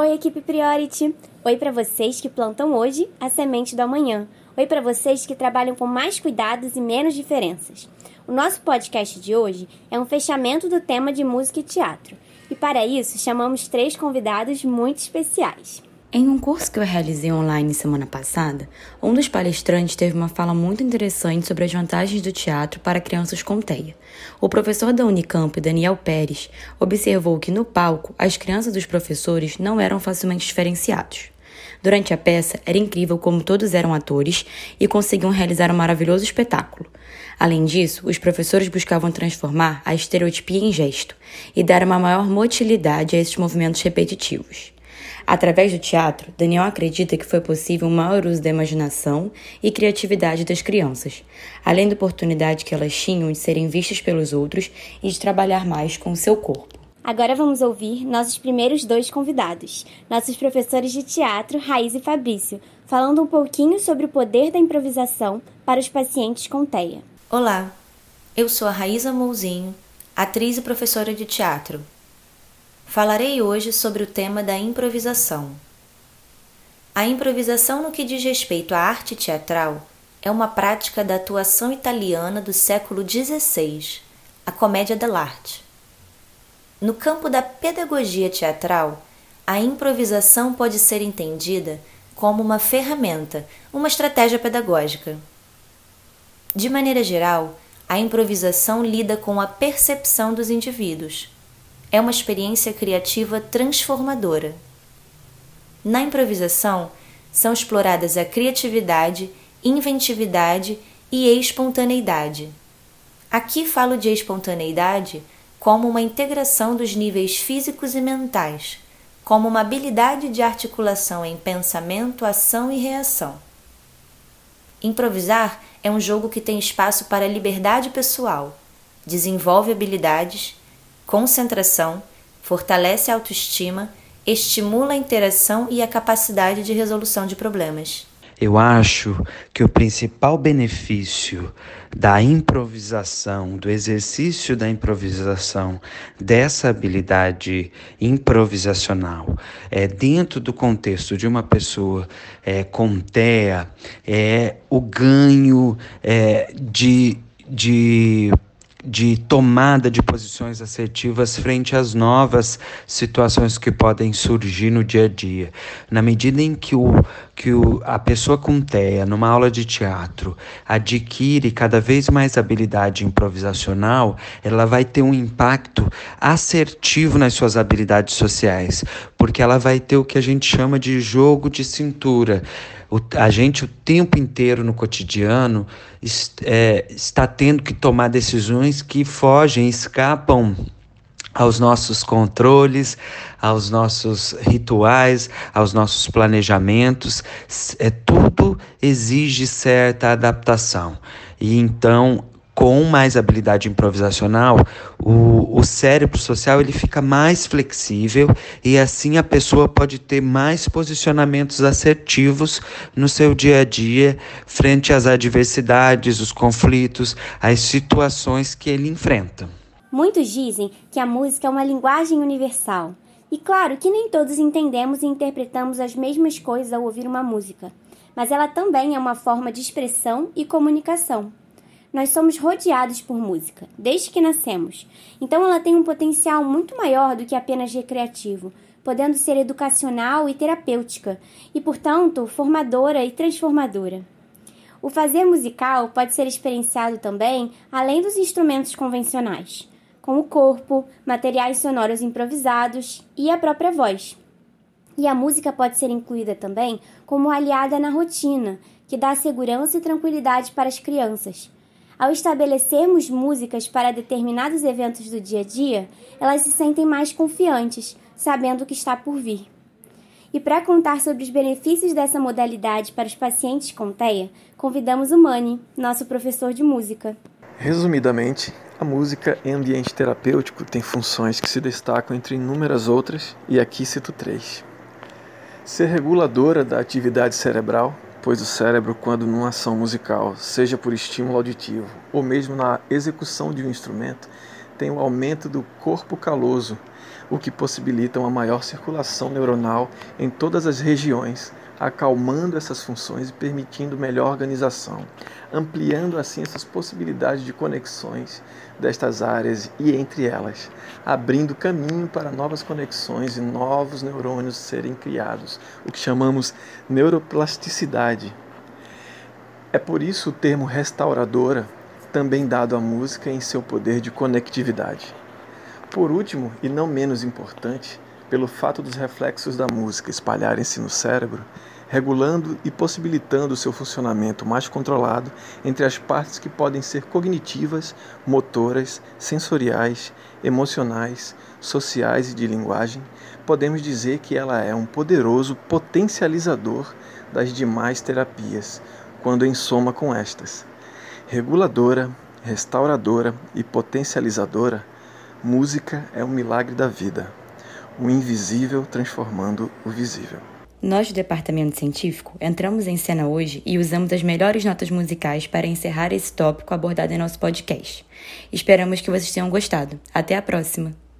Oi, equipe Priority! Oi para vocês que plantam hoje a semente do amanhã. Oi para vocês que trabalham com mais cuidados e menos diferenças. O nosso podcast de hoje é um fechamento do tema de música e teatro. E para isso, chamamos três convidados muito especiais. Em um curso que eu realizei online semana passada, um dos palestrantes teve uma fala muito interessante sobre as vantagens do teatro para crianças com TEA. O professor da Unicamp, Daniel Pérez, observou que no palco as crianças dos professores não eram facilmente diferenciados. Durante a peça, era incrível como todos eram atores e conseguiam realizar um maravilhoso espetáculo. Além disso, os professores buscavam transformar a estereotipia em gesto e dar uma maior motilidade a esses movimentos repetitivos. Através do teatro, Daniel acredita que foi possível um maior uso da imaginação e criatividade das crianças, além da oportunidade que elas tinham de serem vistas pelos outros e de trabalhar mais com o seu corpo. Agora vamos ouvir nossos primeiros dois convidados, nossos professores de teatro, Raiz e Fabrício, falando um pouquinho sobre o poder da improvisação para os pacientes com TEA. Olá, eu sou a Raíza Mouzinho, atriz e professora de teatro. Falarei hoje sobre o tema da improvisação. A improvisação, no que diz respeito à arte teatral, é uma prática da atuação italiana do século XVI, a comédia dell'arte. No campo da pedagogia teatral, a improvisação pode ser entendida como uma ferramenta, uma estratégia pedagógica. De maneira geral, a improvisação lida com a percepção dos indivíduos é uma experiência criativa transformadora. Na improvisação, são exploradas a criatividade, inventividade e espontaneidade. Aqui falo de espontaneidade como uma integração dos níveis físicos e mentais, como uma habilidade de articulação em pensamento, ação e reação. Improvisar é um jogo que tem espaço para liberdade pessoal, desenvolve habilidades concentração, fortalece a autoestima, estimula a interação e a capacidade de resolução de problemas. Eu acho que o principal benefício da improvisação, do exercício da improvisação, dessa habilidade improvisacional, é dentro do contexto de uma pessoa é, com TEA, é o ganho é, de, de de tomada de posições assertivas frente às novas situações que podem surgir no dia a dia. Na medida em que, o, que o, a pessoa com TEA, numa aula de teatro, adquire cada vez mais habilidade improvisacional, ela vai ter um impacto assertivo nas suas habilidades sociais, porque ela vai ter o que a gente chama de jogo de cintura. O, a gente o tempo inteiro no cotidiano est, é, está tendo que tomar decisões que fogem, escapam aos nossos controles, aos nossos rituais, aos nossos planejamentos. É, tudo exige certa adaptação. E então com mais habilidade improvisacional, o, o cérebro social ele fica mais flexível e assim a pessoa pode ter mais posicionamentos assertivos no seu dia a dia frente às adversidades, os conflitos, as situações que ele enfrenta. Muitos dizem que a música é uma linguagem universal. E claro que nem todos entendemos e interpretamos as mesmas coisas ao ouvir uma música, mas ela também é uma forma de expressão e comunicação. Nós somos rodeados por música, desde que nascemos. Então ela tem um potencial muito maior do que apenas recreativo, podendo ser educacional e terapêutica, e, portanto, formadora e transformadora. O fazer musical pode ser experienciado também além dos instrumentos convencionais, com o corpo, materiais sonoros improvisados e a própria voz. E a música pode ser incluída também como aliada na rotina, que dá segurança e tranquilidade para as crianças ao estabelecermos músicas para determinados eventos do dia a dia, elas se sentem mais confiantes, sabendo o que está por vir. E para contar sobre os benefícios dessa modalidade para os pacientes com TEA, convidamos o Mani, nosso professor de música. Resumidamente, a música em ambiente terapêutico tem funções que se destacam entre inúmeras outras, e aqui cito três. Ser reguladora da atividade cerebral, pois o cérebro, quando numa ação musical, seja por estímulo auditivo ou mesmo na execução de um instrumento, tem um aumento do corpo caloso, o que possibilita uma maior circulação neuronal em todas as regiões, acalmando essas funções e permitindo melhor organização, ampliando assim essas possibilidades de conexões destas áreas e entre elas, abrindo caminho para novas conexões e novos neurônios serem criados, o que chamamos neuroplasticidade. É por isso o termo restauradora, também dado à música em seu poder de conectividade. Por último, e não menos importante, pelo fato dos reflexos da música espalharem-se no cérebro, regulando e possibilitando seu funcionamento mais controlado entre as partes que podem ser cognitivas, motoras, sensoriais, emocionais, sociais e de linguagem, podemos dizer que ela é um poderoso potencializador das demais terapias, quando em soma com estas. Reguladora, restauradora e potencializadora, música é um milagre da vida, o invisível transformando o visível. Nós do departamento científico entramos em cena hoje e usamos as melhores notas musicais para encerrar esse tópico abordado em nosso podcast. Esperamos que vocês tenham gostado. Até a próxima!